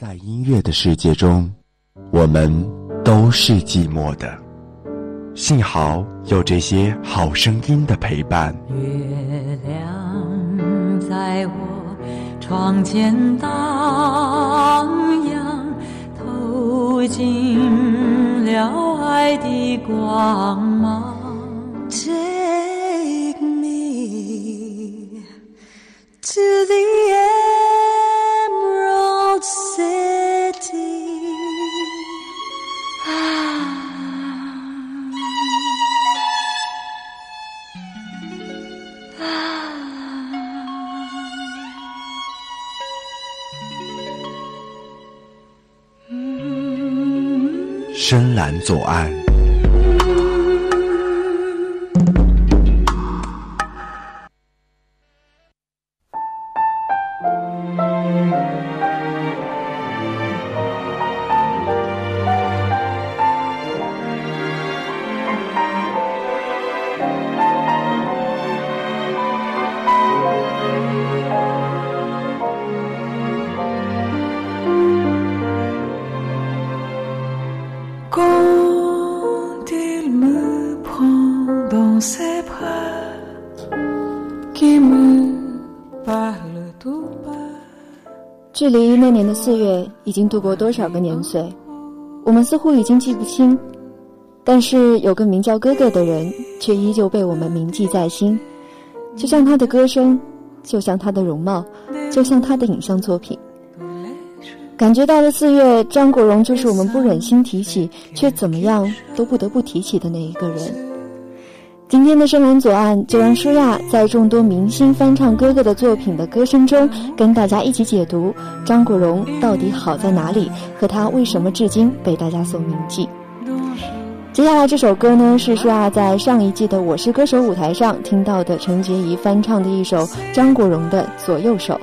在音乐的世界中，我们都是寂寞的。幸好有这些好声音的陪伴。月亮在我窗前荡漾，透进了爱的光芒。Take me to the end. 深蓝左岸”。离那年的四月已经度过多少个年岁，我们似乎已经记不清。但是有个名叫哥哥的人，却依旧被我们铭记在心。就像他的歌声，就像他的容貌，就像他的影像作品。感觉到了四月，张国荣就是我们不忍心提起，却怎么样都不得不提起的那一个人。今天的深蓝左岸，就让舒亚在众多明星翻唱哥哥的作品的歌声中，跟大家一起解读张国荣到底好在哪里，和他为什么至今被大家所铭记。接下来这首歌呢，是舒亚在上一季的《我是歌手》舞台上听到的陈洁仪翻唱的一首张国荣的《左右手》。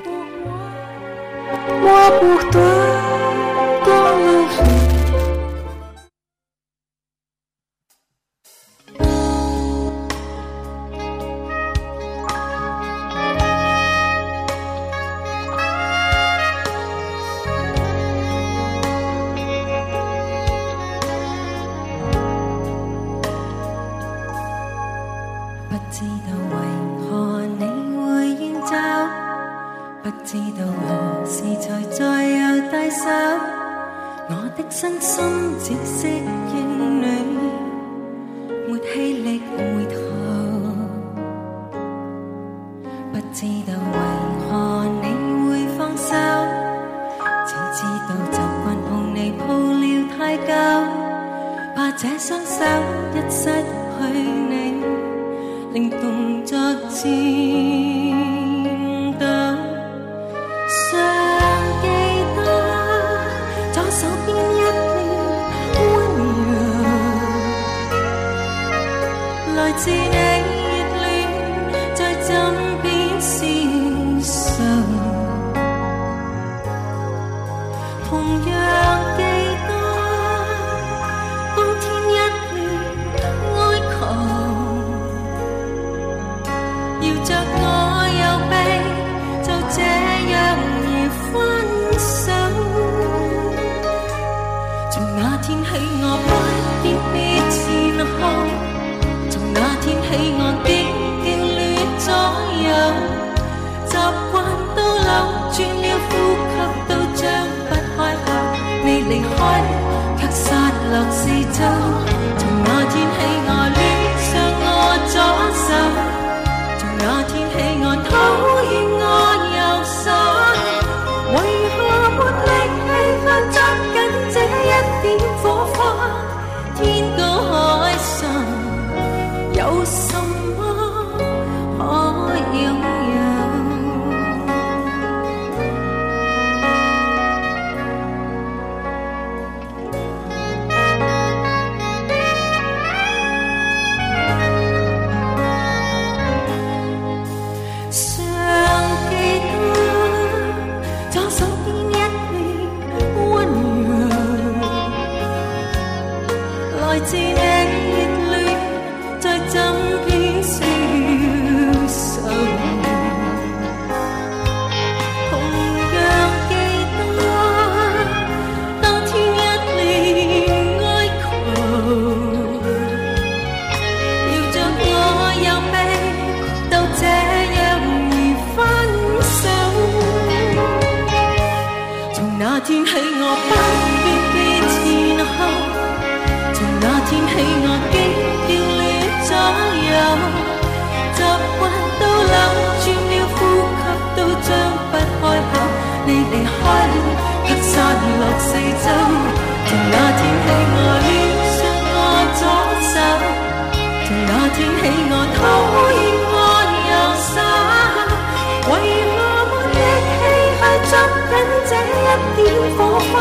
一点火花，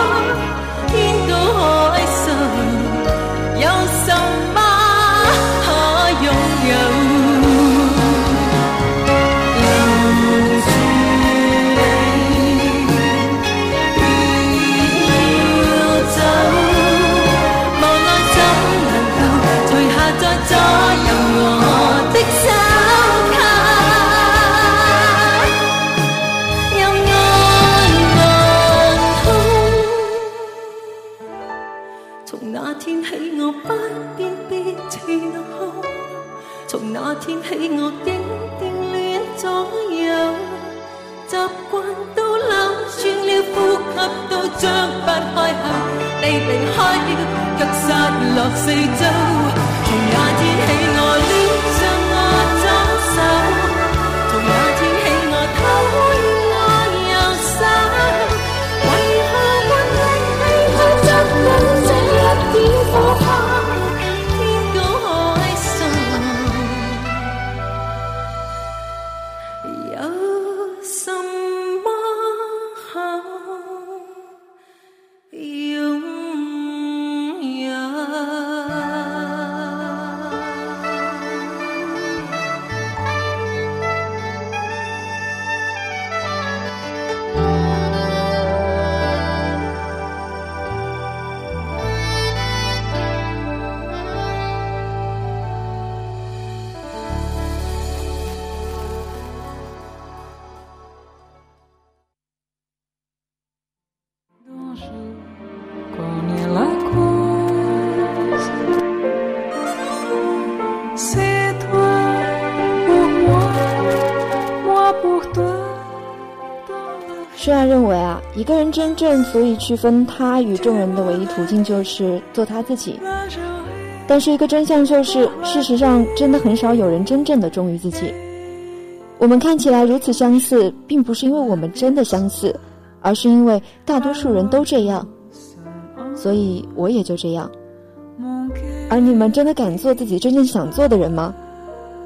天高海深，起我竟颠恋左右，习惯都扭转了，呼吸都张不开口。你离开了，却散落四周。从那天起我恋上我左手，从那天起我讨厌我右手。为何我紧紧抱着这一点火？个人真正足以区分他与众人的唯一途径就是做他自己。但是一个真相就是，事实上真的很少有人真正的忠于自己。我们看起来如此相似，并不是因为我们真的相似，而是因为大多数人都这样，所以我也就这样。而你们真的敢做自己真正想做的人吗？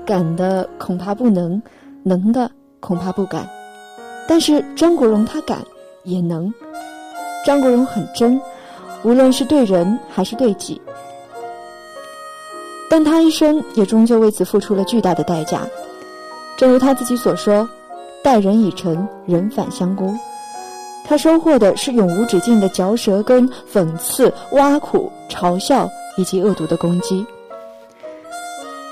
敢的恐怕不能，能的恐怕不敢。但是张国荣他敢，也能。张国荣很真，无论是对人还是对己。但他一生也终究为此付出了巨大的代价。正如他自己所说：“待人以诚，人反相攻。”他收获的是永无止境的嚼舌根、讽刺、挖苦、嘲笑以及恶毒的攻击。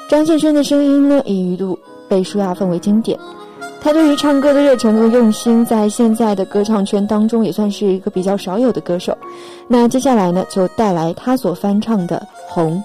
张献瑄的声音呢，也一度被舒亚奉为经典。他对于唱歌的热忱和用心，在现在的歌唱圈当中也算是一个比较少有的歌手。那接下来呢，就带来他所翻唱的《红》。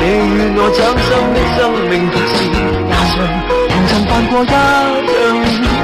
你与我掌心的生命同时，也像同曾犯过一样。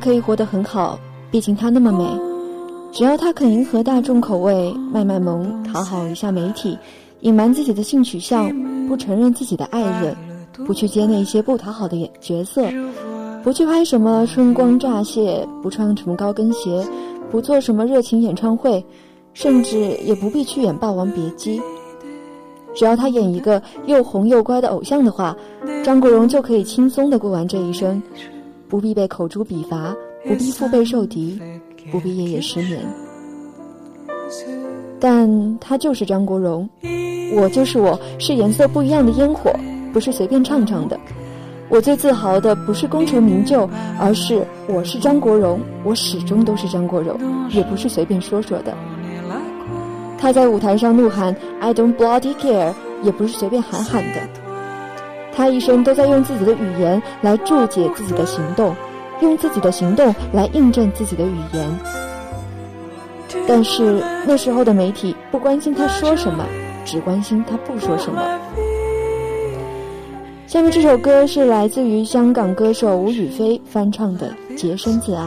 可以活得很好，毕竟她那么美。只要她肯迎合大众口味，卖卖萌，讨好一下媒体，隐瞒自己的性取向，不承认自己的爱人，不去接那些不讨好的演角色，不去拍什么春光乍泄，不穿什么高跟鞋，不做什么热情演唱会，甚至也不必去演《霸王别姬》。只要她演一个又红又乖的偶像的话，张国荣就可以轻松的过完这一生。不必被口诛笔伐，不必腹背受敌，不必夜夜失眠。但他就是张国荣，我就是我，是颜色不一样的烟火，不是随便唱唱的。我最自豪的不是功成名就，而是我是张国荣，我始终都是张国荣，也不是随便说说的。他在舞台上怒喊 "I don't bloody care"，也不是随便喊喊的。他一生都在用自己的语言来注解自己的行动，用自己的行动来印证自己的语言。但是那时候的媒体不关心他说什么，只关心他不说什么。下面这首歌是来自于香港歌手吴雨霏翻唱的《洁身自爱》。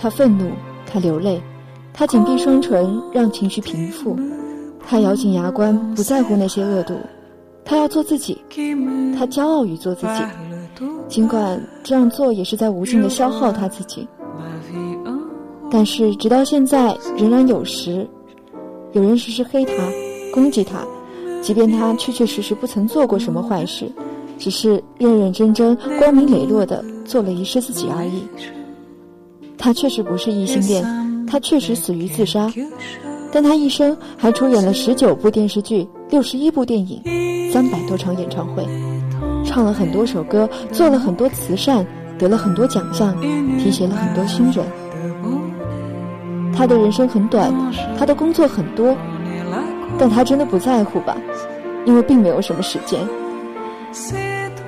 他愤怒，他流泪，他紧闭双唇，让情绪平复。他咬紧牙关，不在乎那些恶毒。他要做自己，他骄傲于做自己，尽管这样做也是在无尽的消耗他自己。但是直到现在，仍然有时有人时时黑他，攻击他，即便他确确实实不曾做过什么坏事，只是认认真真、光明磊落的做了一世自己而已。他确实不是异性恋，他确实死于自杀，但他一生还出演了十九部电视剧、六十一部电影、三百多场演唱会，唱了很多首歌，做了很多慈善，得了很多奖项，提携了很多新人。他的人生很短，他的工作很多，但他真的不在乎吧？因为并没有什么时间。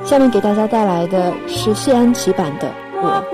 下面给大家带来的是谢安琪版的《我》。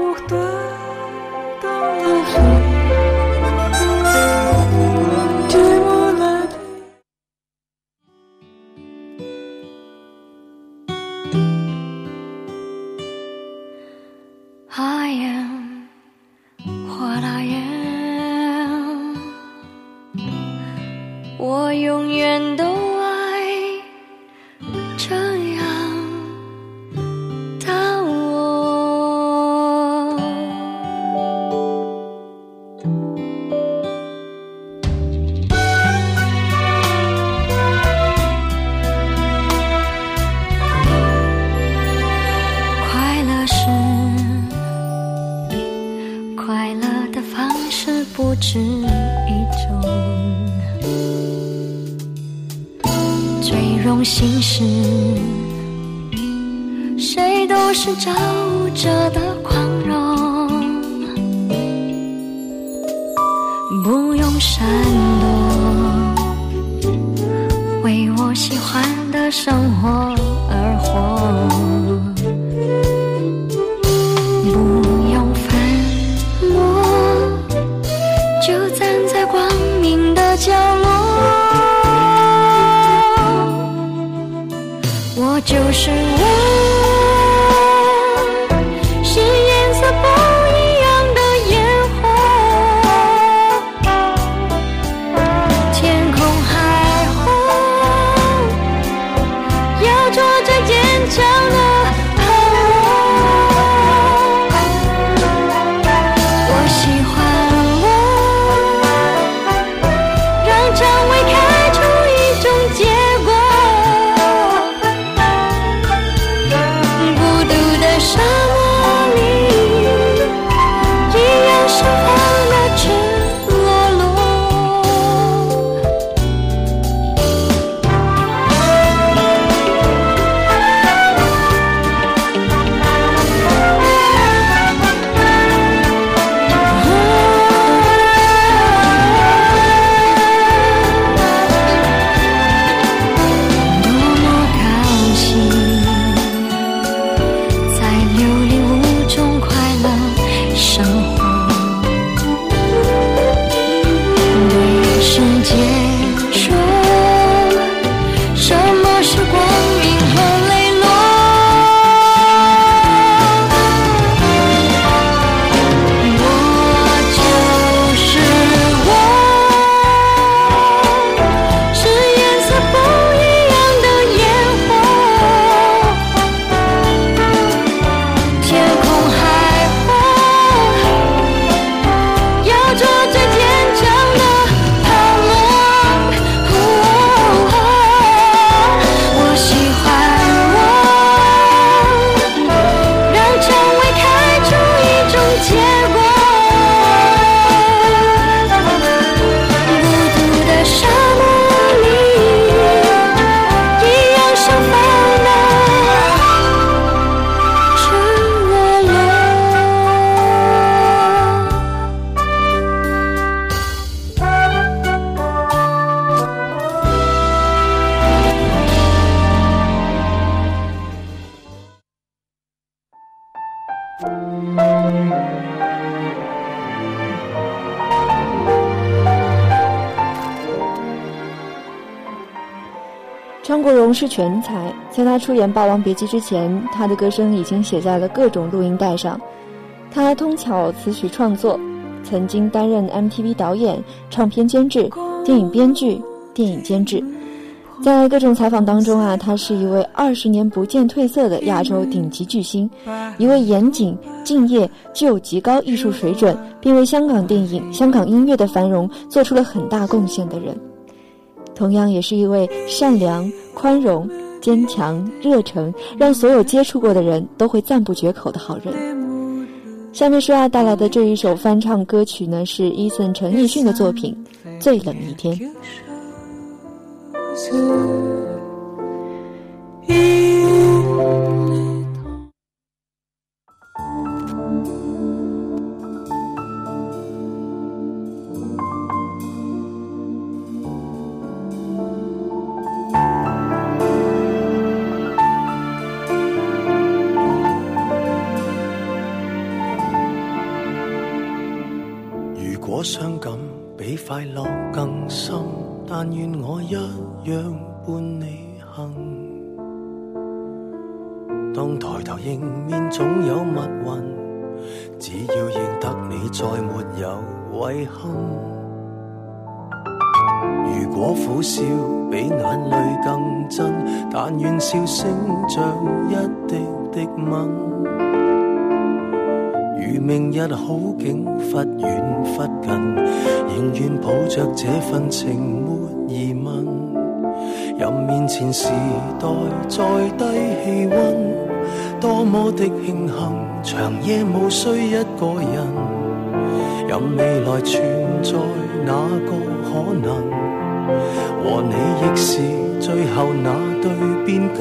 不用闪躲，为我喜欢的生活而活。不用粉墨，就站在光明的角落。我就是我，是全才，在他出演《霸王别姬》之前，他的歌声已经写在了各种录音带上。他通巧词曲创作，曾经担任 MTV 导演、唱片监制、电影编剧、电影监制。在各种采访当中啊，他是一位二十年不见褪色的亚洲顶级巨星，一位严谨、敬业、具有极高艺术水准，并为香港电影、香港音乐的繁荣做出了很大贡献的人。同样也是一位善良、宽容、坚强、热诚，让所有接触过的人都会赞不绝口的好人。下面舒亚带来的这一首翻唱歌曲呢，是伊森陈奕迅的作品《最冷一天》。么的庆幸，长夜无需一个人。任未来存在哪个可能，和你亦是最后那对变更。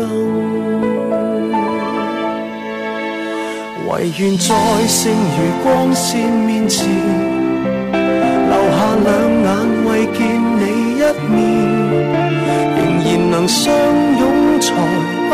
唯愿在剩余光线面前，留下两眼为见你一面，仍然能相拥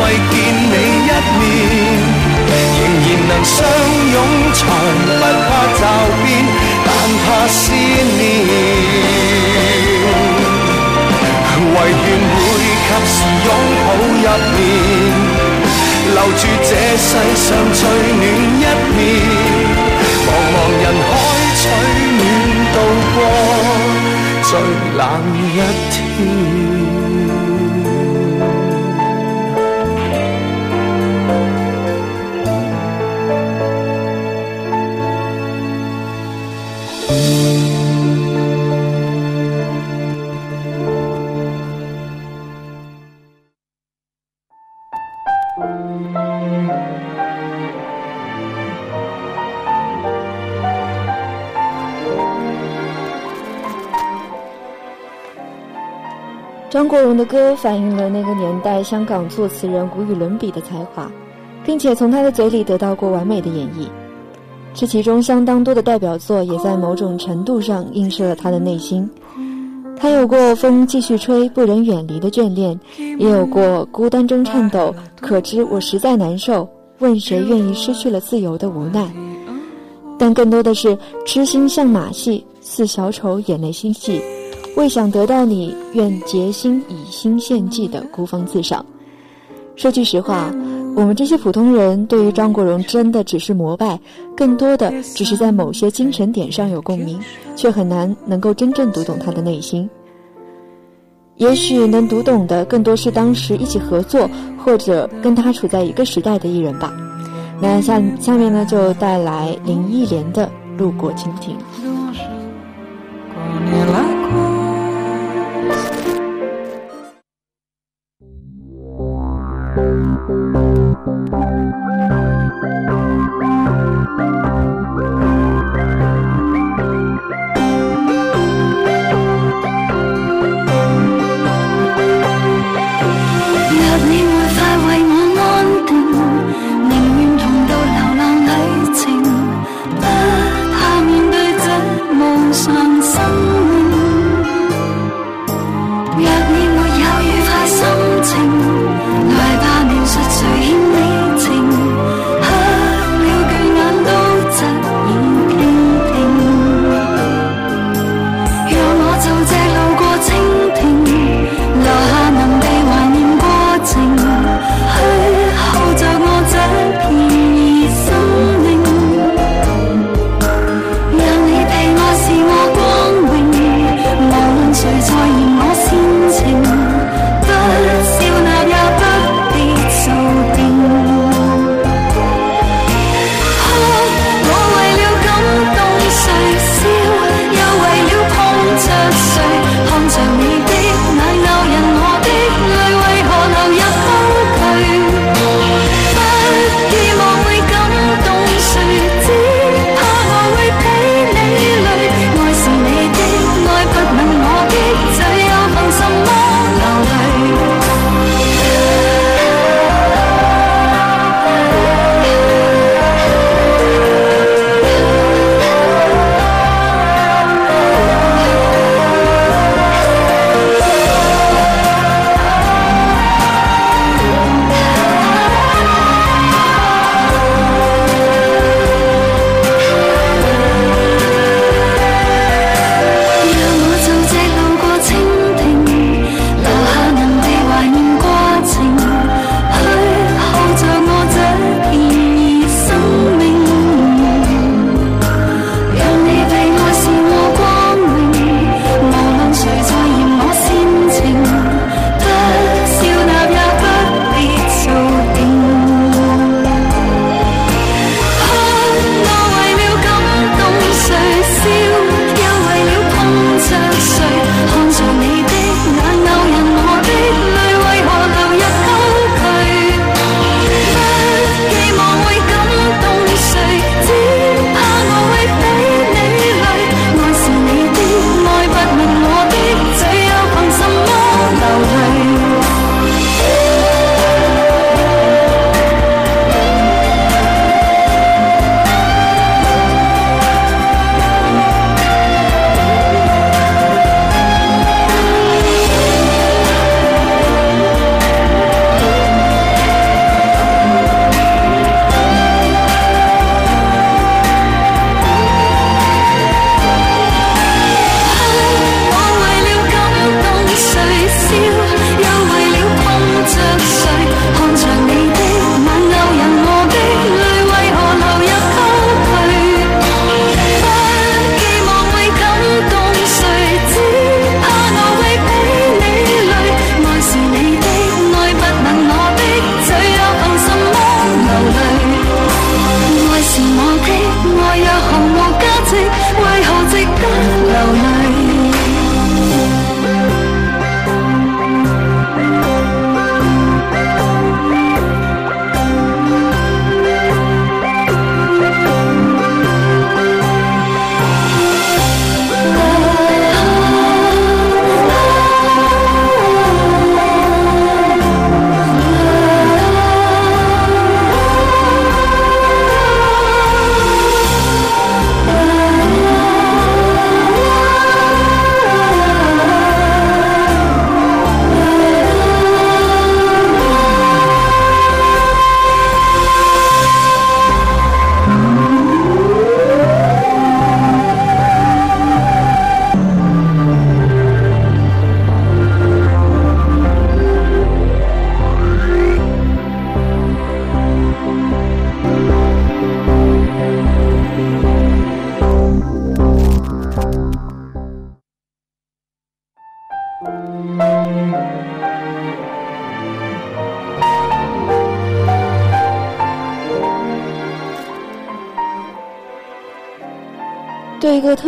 為見你一面，仍然能相擁，才不怕驟變，但怕思念。唯願會及時擁抱入眠，留住這世上最暖一面。茫茫人海取暖，度過最冷一天。歌反映了那个年代香港作词人无与伦比的才华，并且从他的嘴里得到过完美的演绎。这其中相当多的代表作也在某种程度上映射了他的内心。他有过风继续吹，不忍远离的眷恋，也有过孤单中颤抖，可知我实在难受，问谁愿意失去了自由的无奈。但更多的是痴心像马戏，似小丑眼泪心细。为想得到你，愿竭心以心献祭的孤芳自赏。说句实话，我们这些普通人对于张国荣真的只是膜拜，更多的只是在某些精神点上有共鸣，却很难能够真正读懂他的内心。也许能读懂的更多是当时一起合作或者跟他处在一个时代的艺人吧。那下下面呢，就带来林忆莲的《路过蜻蜓》。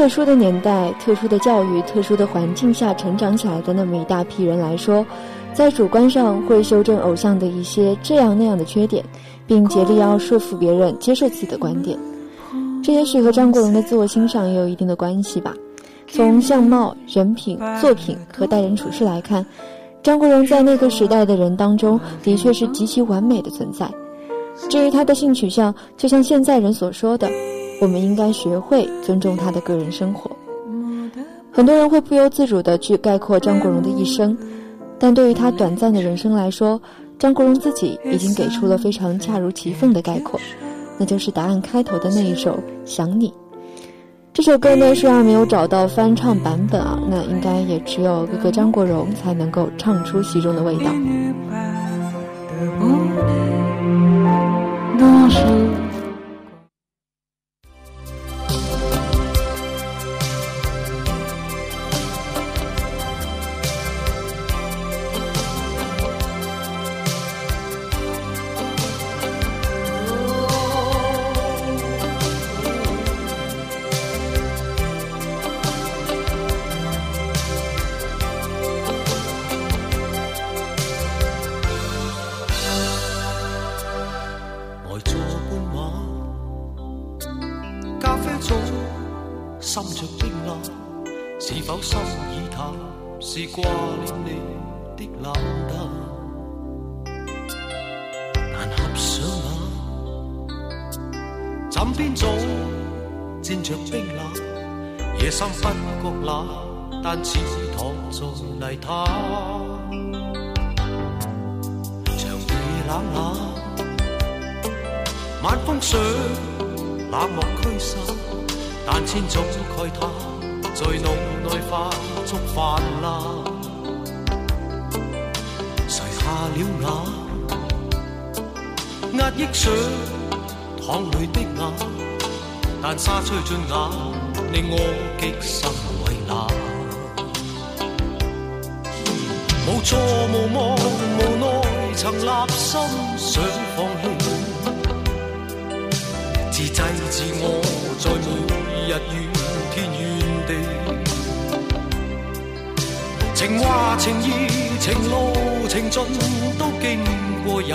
特殊的年代、特殊的教育、特殊的环境下成长起来的那么一大批人来说，在主观上会修正偶像的一些这样那样的缺点，并竭力要说服别人接受自己的观点。这也许和张国荣的自我欣赏也有一定的关系吧。从相貌、人品、作品和待人处事来看，张国荣在那个时代的人当中的确是极其完美的存在。至于他的性取向，就像现在人所说的。我们应该学会尊重他的个人生活。很多人会不由自主地去概括张国荣的一生，但对于他短暂的人生来说，张国荣自己已经给出了非常恰如其分的概括，那就是答案开头的那一首《想你》。这首歌呢，虽然没有找到翻唱版本啊，那应该也只有哥哥张国荣才能够唱出其中的味道。沙吹进眼，令我极心为难。无错无望无奈，曾立心想放弃，自制自我，在每日怨天怨地。情话情意情路情尽都经过，也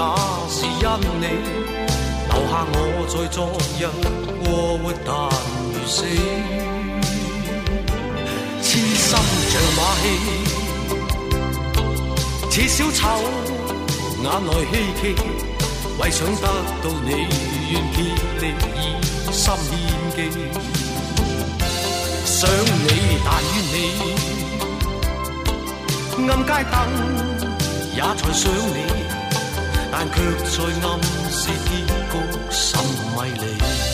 是因你留下我在昨日。过活但如死，痴心像马戏，似小丑，眼内希冀，为想得到你，愿竭力以心献技。想你但怨你，暗街灯也在想你，但却在暗示结局甚迷离。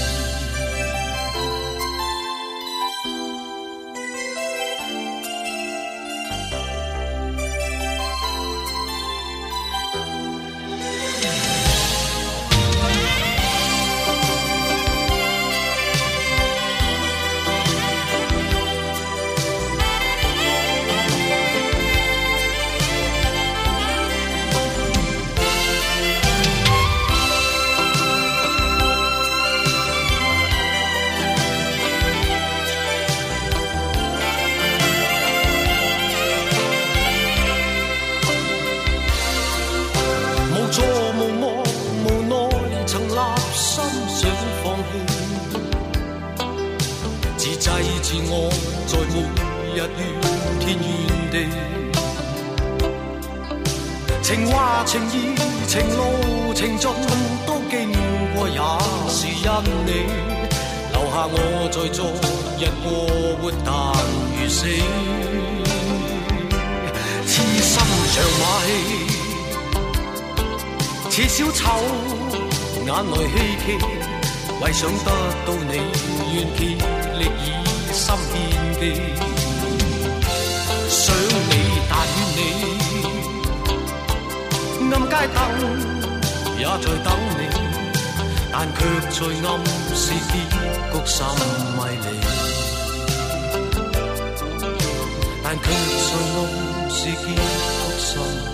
制止我在每日怨天怨地。情话情意情路情尽都经过，也是因你留下我在昨日过活但如死。痴心像马戏，似小丑，眼内希冀，为想得到你愿见。力以心献技。想你但怨你，暗街灯也在等你，但却在暗示结局甚迷离。但却在暗示结局甚。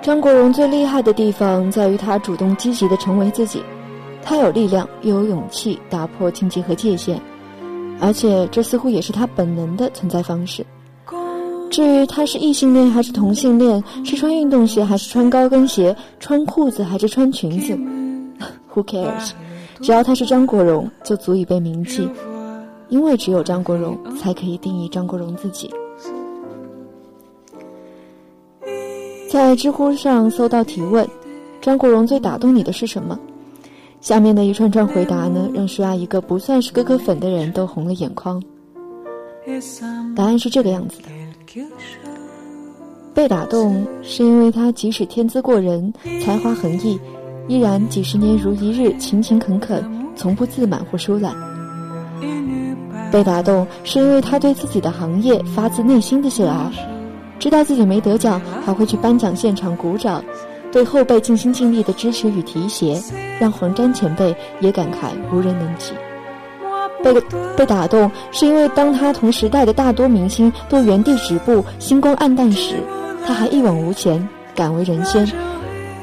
张国荣最厉害的地方在于他主动积极的成为自己，他有力量又有勇气打破禁忌和界限，而且这似乎也是他本能的存在方式。至于他是异性恋还是同性恋，是穿运动鞋还是穿高跟鞋，穿裤子还是穿裙子，Who cares？只要他是张国荣，就足以被铭记，因为只有张国荣才可以定义张国荣自己。在知乎上搜到提问：“张国荣最打动你的是什么？”下面的一串串回答呢，让舒亚一个不算是哥哥粉的人都红了眼眶。答案是这个样子的：被打动是因为他即使天资过人、才华横溢，依然几十年如一日勤勤恳恳，从不自满或疏懒。被打动是因为他对自己的行业发自内心的热爱。知道自己没得奖，还会去颁奖现场鼓掌，对后辈尽心尽力的支持与提携，让黄沾前辈也感慨无人能及。被被打动，是因为当他同时代的大多明星都原地止步、星光黯淡时，他还一往无前，敢为人先，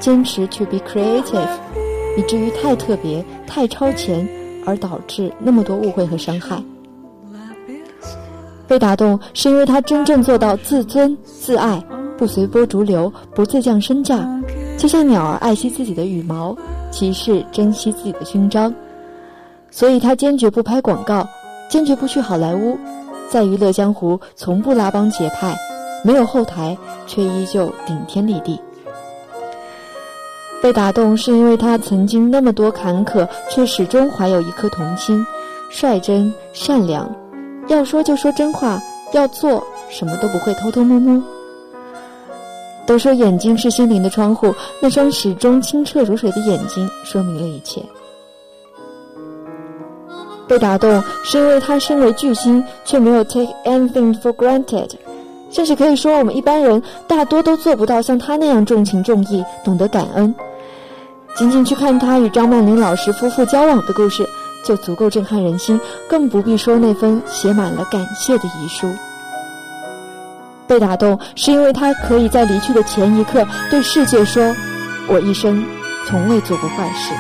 坚持 to be creative，以至于太特别、太超前，而导致那么多误会和伤害。被打动，是因为他真正做到自尊自爱，不随波逐流，不自降身价，就像鸟儿爱惜自己的羽毛，骑士珍惜自己的勋章。所以他坚决不拍广告，坚决不去好莱坞，在娱乐江湖从不拉帮结派，没有后台，却依旧顶天立地。被打动，是因为他曾经那么多坎坷，却始终怀有一颗童心，率真善良。要说就说真话，要做什么都不会偷偷摸摸。都说眼睛是心灵的窗户，那双始终清澈如水的眼睛说明了一切。被打动是因为他身为巨星，却没有 take anything for granted，甚至可以说我们一般人大多都做不到像他那样重情重义，懂得感恩。仅仅去看他与张曼玲老师夫妇交往的故事。就足够震撼人心，更不必说那封写满了感谢的遗书。被打动，是因为他可以在离去的前一刻对世界说：“我一生从未做过坏事。”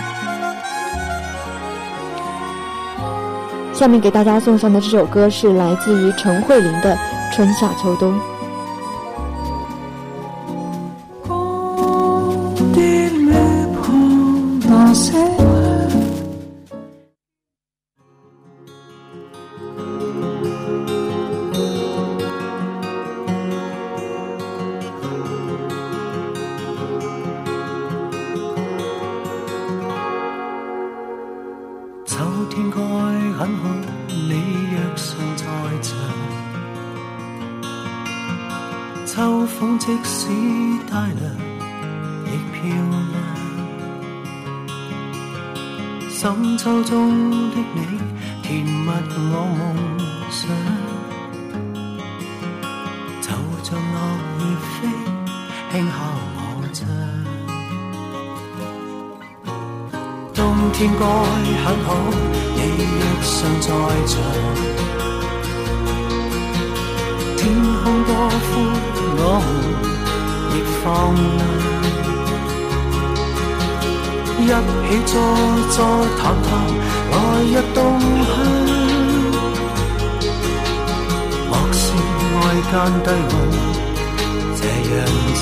下面给大家送上的这首歌是来自于陈慧琳的《春夏秋冬》。天该很好，你若尚在场。天空多宽，我们亦放亮。一起坐坐谈谈来日动向，莫说爱间低温这样长，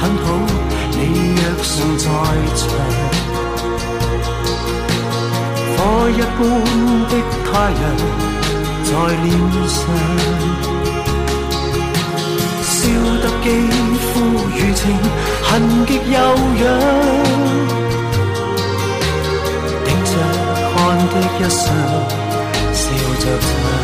很好你若尚在场火一般的太阳在脸上烧得肌肤如情痕极柔软滴着汗的一双笑着唱。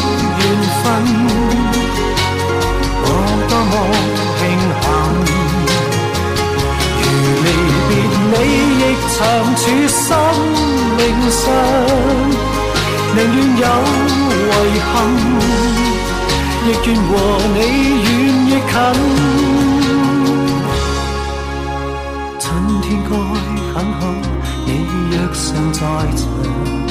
缘分。我多麼慶幸，如離別你亦長處生命上，寧願有遺憾，亦願和你遠亦近。春天該很好，你若尚在场。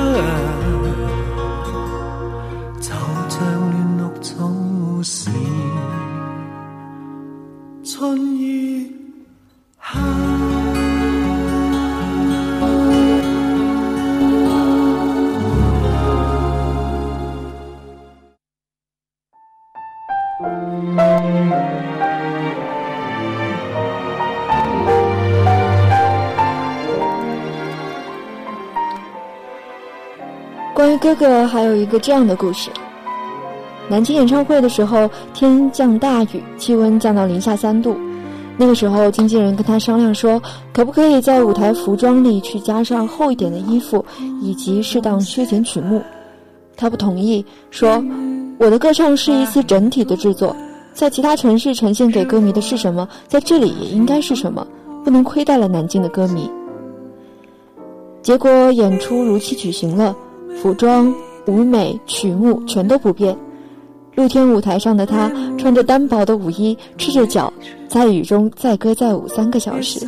关于哥哥，还有一个这样的故事：南京演唱会的时候，天降大雨，气温降到零下三度。那个时候，经纪人跟他商量说，可不可以在舞台服装里去加上厚一点的衣服，以及适当削减曲目。他不同意，说：“我的歌唱是一次整体的制作，在其他城市呈现给歌迷的是什么，在这里也应该是什么，不能亏待了南京的歌迷。”结果演出如期举行了。服装、舞美、曲目全都不变。露天舞台上的他穿着单薄的舞衣，赤着脚，在雨中载歌载舞三个小时，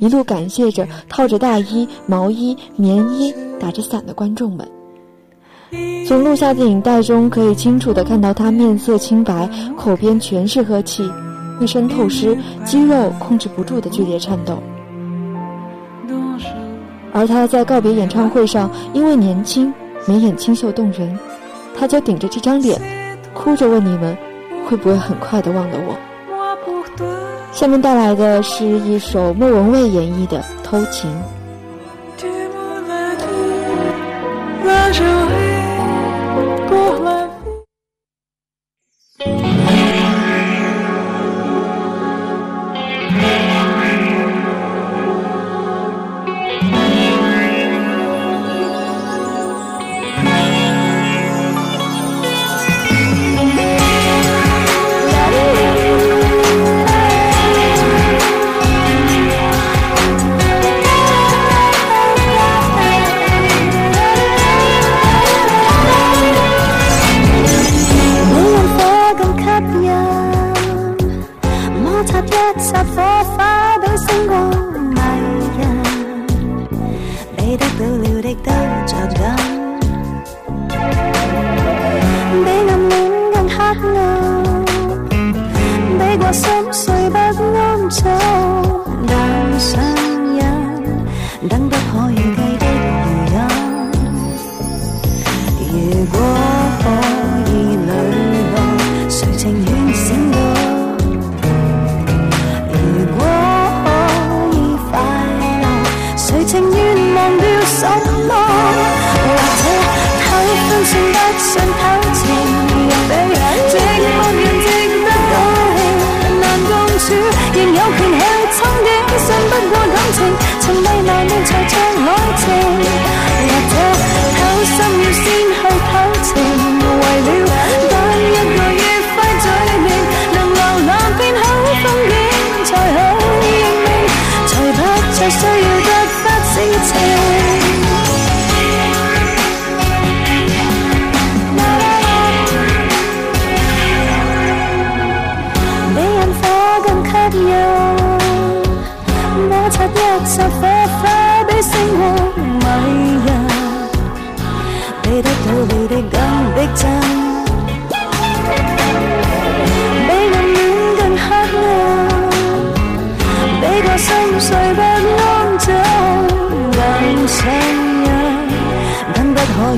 一路感谢着套着大衣、毛衣、棉衣、打着伞的观众们。从录下的影带中可以清楚地看到他面色清白，口边全是呵气，一身透湿，肌肉控制不住的剧烈颤抖。而他在告别演唱会上，因为年轻。眉眼清秀动人，他就顶着这张脸，哭着问你们，会不会很快的忘了我？下面带来的是一首莫文蔚演绎的《偷情》。為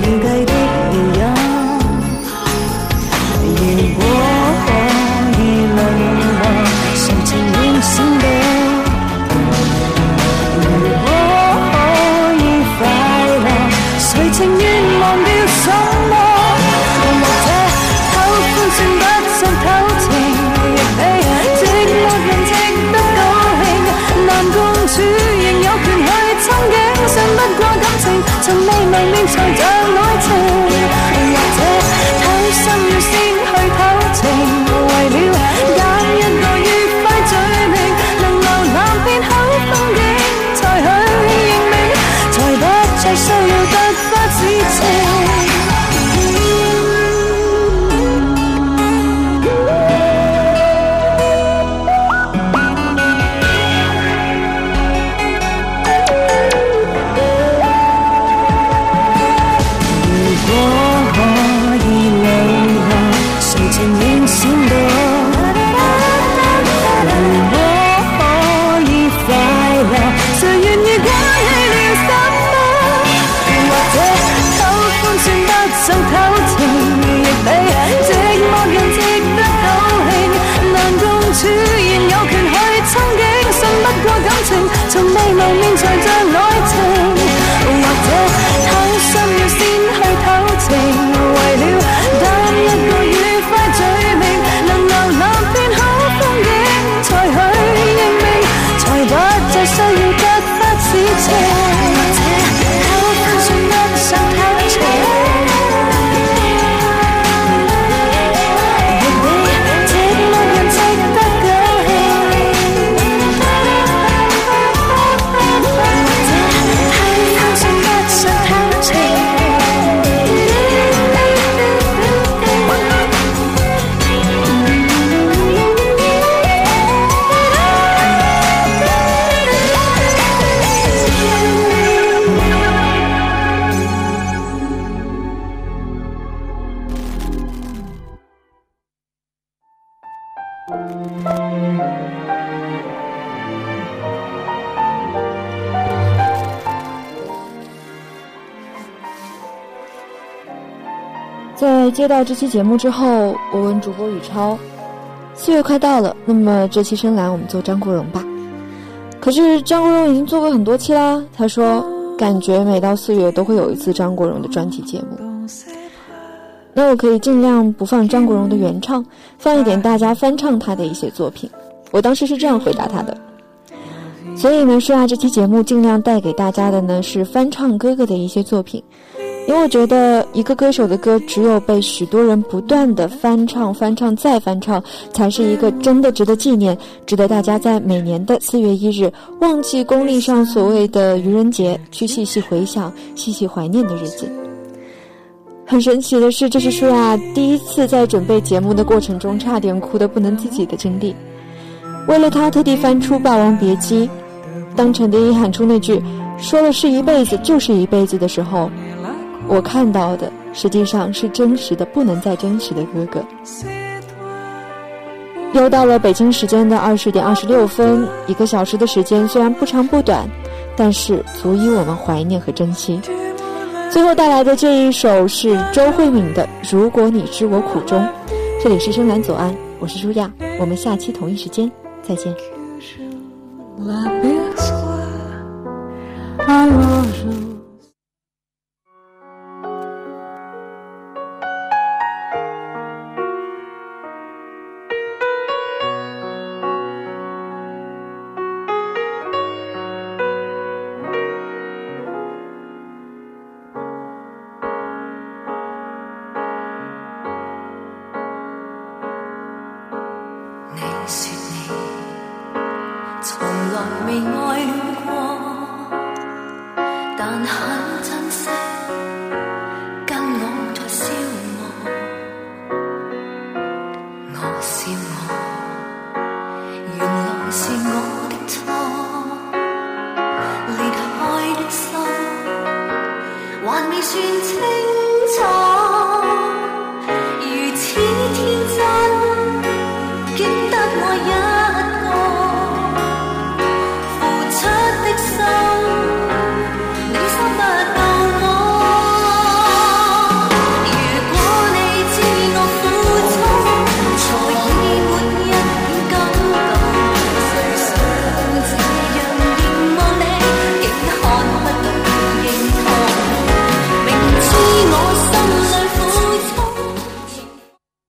等接到这期节目之后，我问主播宇超：“四月快到了，那么这期深蓝我们做张国荣吧。”可是张国荣已经做过很多期啦。他说：“感觉每到四月都会有一次张国荣的专题节目。”那我可以尽量不放张国荣的原唱，放一点大家翻唱他的一些作品。我当时是这样回答他的。所以呢，说下这期节目尽量带给大家的呢是翻唱哥哥的一些作品。因为我觉得一个歌手的歌，只有被许多人不断的翻唱、翻唱再翻唱，才是一个真的值得纪念、值得大家在每年的四月一日忘记公历上所谓的愚人节，去细细回想、细细怀念的日子。很神奇的是，这是舒雅第一次在准备节目的过程中差点哭得不能自己的经历。为了他，特地翻出《霸王别姬》，当陈蝶衣喊出那句“说了是一辈子就是一辈子”的时候。我看到的实际上是真实的不能再真实的哥哥。又到了北京时间的二十点二十六分，一个小时的时间虽然不长不短，但是足以我们怀念和珍惜。最后带来的这一首是周慧敏的《如果你知我苦衷》。这里是深蓝左岸，我是舒亚，我们下期同一时间再见。「